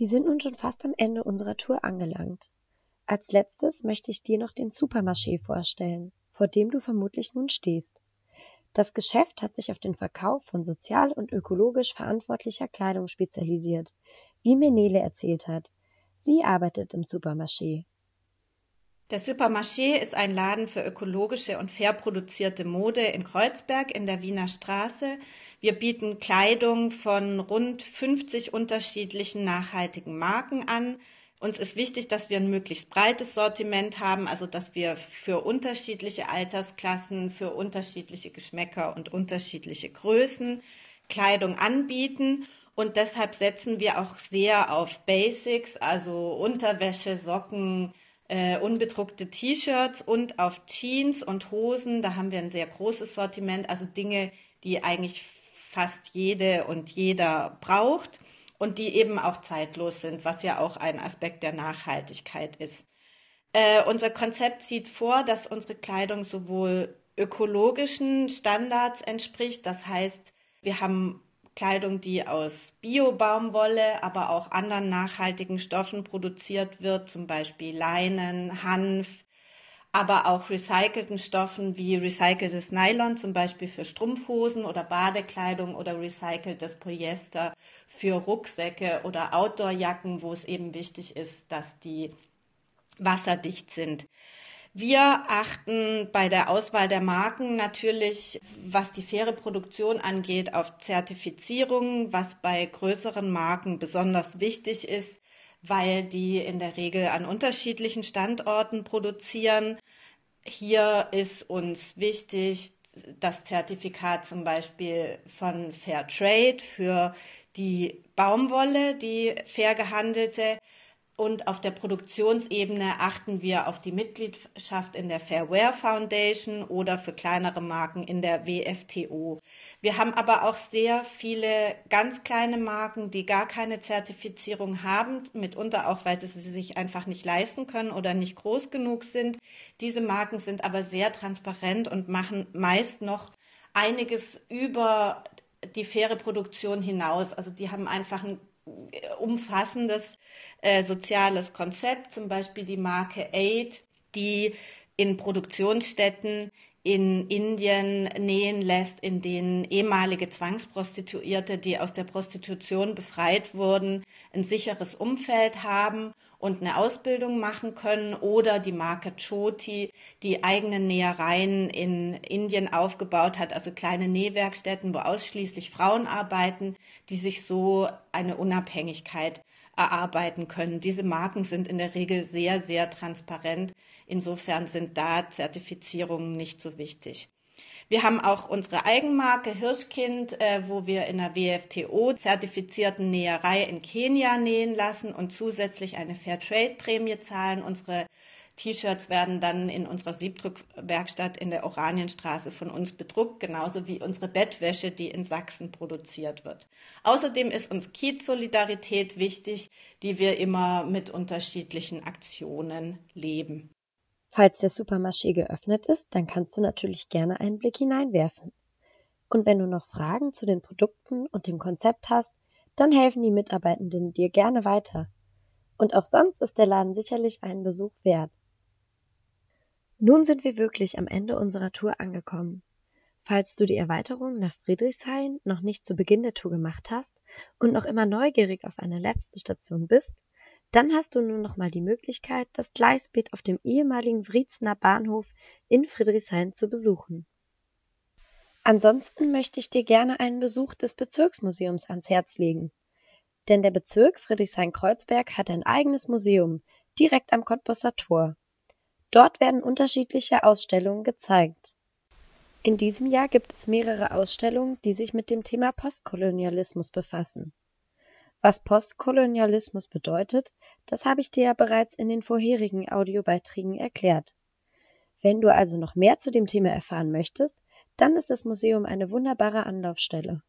Wir sind nun schon fast am Ende unserer Tour angelangt. Als letztes möchte ich dir noch den Supermarché vorstellen, vor dem du vermutlich nun stehst. Das Geschäft hat sich auf den Verkauf von sozial und ökologisch verantwortlicher Kleidung spezialisiert, wie mir Nele erzählt hat. Sie arbeitet im Supermarché. Der Supermarché ist ein Laden für ökologische und fair produzierte Mode in Kreuzberg in der Wiener Straße. Wir bieten Kleidung von rund 50 unterschiedlichen nachhaltigen Marken an. Uns ist wichtig, dass wir ein möglichst breites Sortiment haben, also dass wir für unterschiedliche Altersklassen, für unterschiedliche Geschmäcker und unterschiedliche Größen Kleidung anbieten. Und deshalb setzen wir auch sehr auf Basics, also Unterwäsche, Socken, äh, unbedruckte T-Shirts und auf Jeans und Hosen. Da haben wir ein sehr großes Sortiment, also Dinge, die eigentlich fast jede und jeder braucht und die eben auch zeitlos sind, was ja auch ein Aspekt der Nachhaltigkeit ist. Äh, unser Konzept sieht vor, dass unsere Kleidung sowohl ökologischen Standards entspricht, das heißt, wir haben Kleidung, die aus Bio-Baumwolle, aber auch anderen nachhaltigen Stoffen produziert wird, zum Beispiel Leinen, Hanf, aber auch recycelten Stoffen wie recyceltes Nylon, zum Beispiel für Strumpfhosen oder Badekleidung oder recyceltes Polyester für Rucksäcke oder Outdoorjacken, wo es eben wichtig ist, dass die wasserdicht sind. Wir achten bei der Auswahl der Marken natürlich, was die faire Produktion angeht, auf Zertifizierungen, was bei größeren Marken besonders wichtig ist, weil die in der Regel an unterschiedlichen Standorten produzieren. Hier ist uns wichtig das Zertifikat zum Beispiel von Fair Trade für die Baumwolle, die fair gehandelte und auf der Produktionsebene achten wir auf die Mitgliedschaft in der Fairware Foundation oder für kleinere Marken in der WFTO. Wir haben aber auch sehr viele ganz kleine Marken, die gar keine Zertifizierung haben, mitunter auch, weil sie sie sich einfach nicht leisten können oder nicht groß genug sind. Diese Marken sind aber sehr transparent und machen meist noch einiges über die faire Produktion hinaus. Also die haben einfach ein umfassendes äh, soziales Konzept, zum Beispiel die Marke Aid, die in Produktionsstätten in Indien nähen lässt, in denen ehemalige Zwangsprostituierte, die aus der Prostitution befreit wurden, ein sicheres Umfeld haben und eine Ausbildung machen können oder die Marke Choti, die eigene Nähereien in Indien aufgebaut hat, also kleine Nähwerkstätten, wo ausschließlich Frauen arbeiten, die sich so eine Unabhängigkeit erarbeiten können. Diese Marken sind in der Regel sehr, sehr transparent. Insofern sind da Zertifizierungen nicht so wichtig. Wir haben auch unsere Eigenmarke Hirschkind, äh, wo wir in der WFTO zertifizierten Näherei in Kenia nähen lassen und zusätzlich eine Fairtrade-Prämie zahlen. Unsere T-Shirts werden dann in unserer Siebdruckwerkstatt in der Oranienstraße von uns bedruckt, genauso wie unsere Bettwäsche, die in Sachsen produziert wird. Außerdem ist uns Kiez-Solidarität wichtig, die wir immer mit unterschiedlichen Aktionen leben. Falls der Supermarché geöffnet ist, dann kannst du natürlich gerne einen Blick hineinwerfen. Und wenn du noch Fragen zu den Produkten und dem Konzept hast, dann helfen die Mitarbeitenden dir gerne weiter. Und auch sonst ist der Laden sicherlich einen Besuch wert. Nun sind wir wirklich am Ende unserer Tour angekommen. Falls du die Erweiterung nach Friedrichshain noch nicht zu Beginn der Tour gemacht hast und noch immer neugierig auf eine letzte Station bist, dann hast du nun noch mal die Möglichkeit, das Gleisbett auf dem ehemaligen Wriezener Bahnhof in Friedrichshain zu besuchen. Ansonsten möchte ich dir gerne einen Besuch des Bezirksmuseums ans Herz legen. Denn der Bezirk Friedrichshain-Kreuzberg hat ein eigenes Museum direkt am Cottbusser Tor. Dort werden unterschiedliche Ausstellungen gezeigt. In diesem Jahr gibt es mehrere Ausstellungen, die sich mit dem Thema Postkolonialismus befassen. Was Postkolonialismus bedeutet, das habe ich dir ja bereits in den vorherigen Audiobeiträgen erklärt. Wenn du also noch mehr zu dem Thema erfahren möchtest, dann ist das Museum eine wunderbare Anlaufstelle.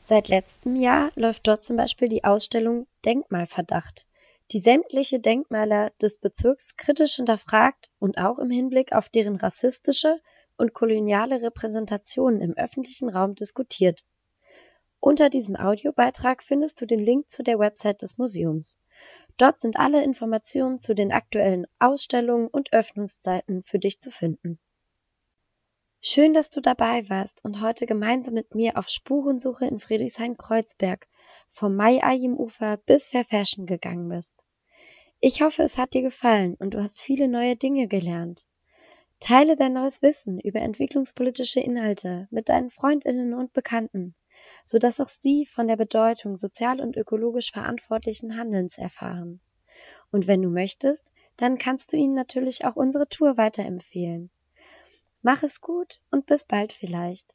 Seit letztem Jahr läuft dort zum Beispiel die Ausstellung Denkmalverdacht, die sämtliche Denkmäler des Bezirks kritisch hinterfragt und auch im Hinblick auf deren rassistische und koloniale Repräsentationen im öffentlichen Raum diskutiert Unter diesem Audiobeitrag findest du den Link zu der Website des Museums. Dort sind alle Informationen zu den aktuellen Ausstellungen und Öffnungszeiten für dich zu finden. Schön, dass du dabei warst und heute gemeinsam mit mir auf Spurensuche in Friedrichshain-Kreuzberg vom Mai-Ayim-Ufer bis Fair Fashion gegangen bist. Ich hoffe, es hat dir gefallen und du hast viele neue Dinge gelernt. Teile dein neues Wissen über entwicklungspolitische Inhalte mit deinen Freundinnen und Bekannten, sodass auch sie von der Bedeutung sozial und ökologisch verantwortlichen Handelns erfahren. Und wenn du möchtest, dann kannst du ihnen natürlich auch unsere Tour weiterempfehlen. Mach es gut und bis bald vielleicht.